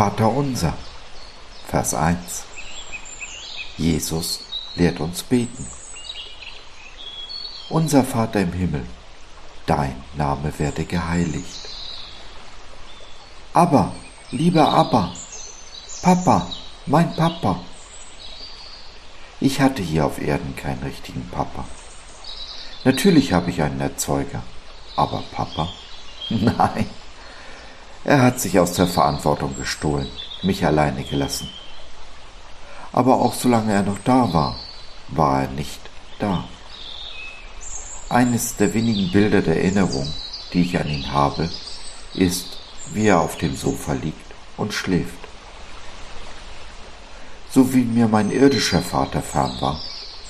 Vater unser. Vers 1. Jesus lehrt uns beten. Unser Vater im Himmel, dein Name werde geheiligt. Aber, lieber Abba, Papa, mein Papa. Ich hatte hier auf Erden keinen richtigen Papa. Natürlich habe ich einen Erzeuger, aber Papa? Nein. Er hat sich aus der Verantwortung gestohlen, mich alleine gelassen. Aber auch solange er noch da war, war er nicht da. Eines der wenigen Bilder der Erinnerung, die ich an ihn habe, ist, wie er auf dem Sofa liegt und schläft. So wie mir mein irdischer Vater fern war,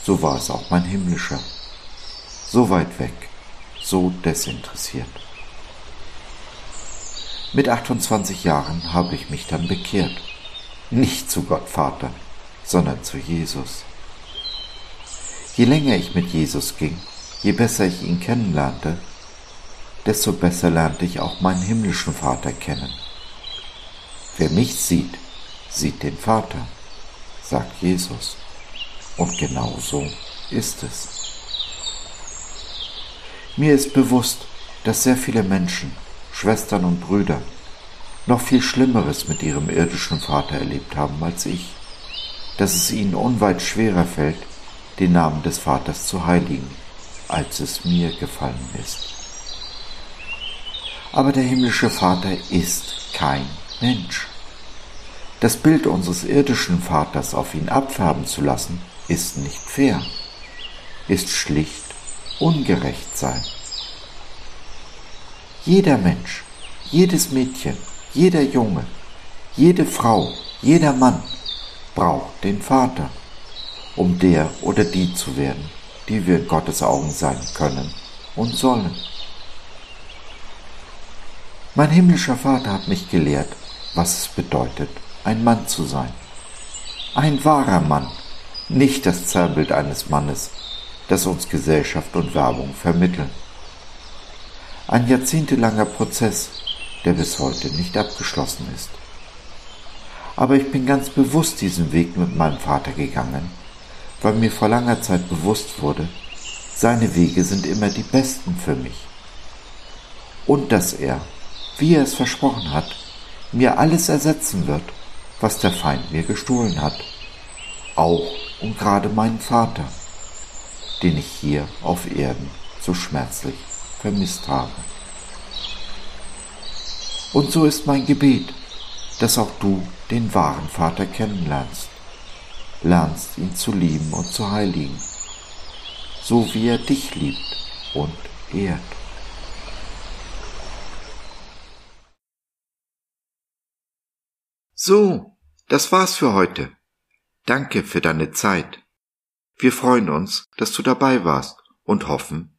so war es auch mein himmlischer. So weit weg, so desinteressiert. Mit 28 Jahren habe ich mich dann bekehrt. Nicht zu Gott Vater, sondern zu Jesus. Je länger ich mit Jesus ging, je besser ich ihn kennenlernte, desto besser lernte ich auch meinen himmlischen Vater kennen. Wer mich sieht, sieht den Vater, sagt Jesus. Und genau so ist es. Mir ist bewusst, dass sehr viele Menschen Schwestern und Brüder noch viel Schlimmeres mit ihrem irdischen Vater erlebt haben als ich, dass es ihnen unweit schwerer fällt, den Namen des Vaters zu heiligen, als es mir gefallen ist. Aber der himmlische Vater ist kein Mensch. Das Bild unseres irdischen Vaters auf ihn abfärben zu lassen, ist nicht fair, ist schlicht ungerecht sein. Jeder Mensch, jedes Mädchen, jeder Junge, jede Frau, jeder Mann braucht den Vater, um der oder die zu werden, die wir in Gottes Augen sein können und sollen. Mein himmlischer Vater hat mich gelehrt, was es bedeutet, ein Mann zu sein. Ein wahrer Mann, nicht das Zerrbild eines Mannes, das uns Gesellschaft und Werbung vermitteln. Ein jahrzehntelanger Prozess, der bis heute nicht abgeschlossen ist. Aber ich bin ganz bewusst diesen Weg mit meinem Vater gegangen, weil mir vor langer Zeit bewusst wurde, seine Wege sind immer die besten für mich. Und dass er, wie er es versprochen hat, mir alles ersetzen wird, was der Feind mir gestohlen hat. Auch und gerade meinen Vater, den ich hier auf Erden so schmerzlich vermisst habe. Und so ist mein Gebet, dass auch du den wahren Vater kennenlernst, lernst ihn zu lieben und zu heiligen, so wie er dich liebt und ehrt. So, das war's für heute. Danke für deine Zeit. Wir freuen uns, dass du dabei warst und hoffen,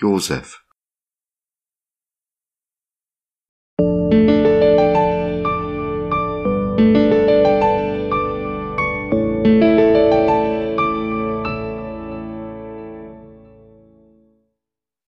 Josef.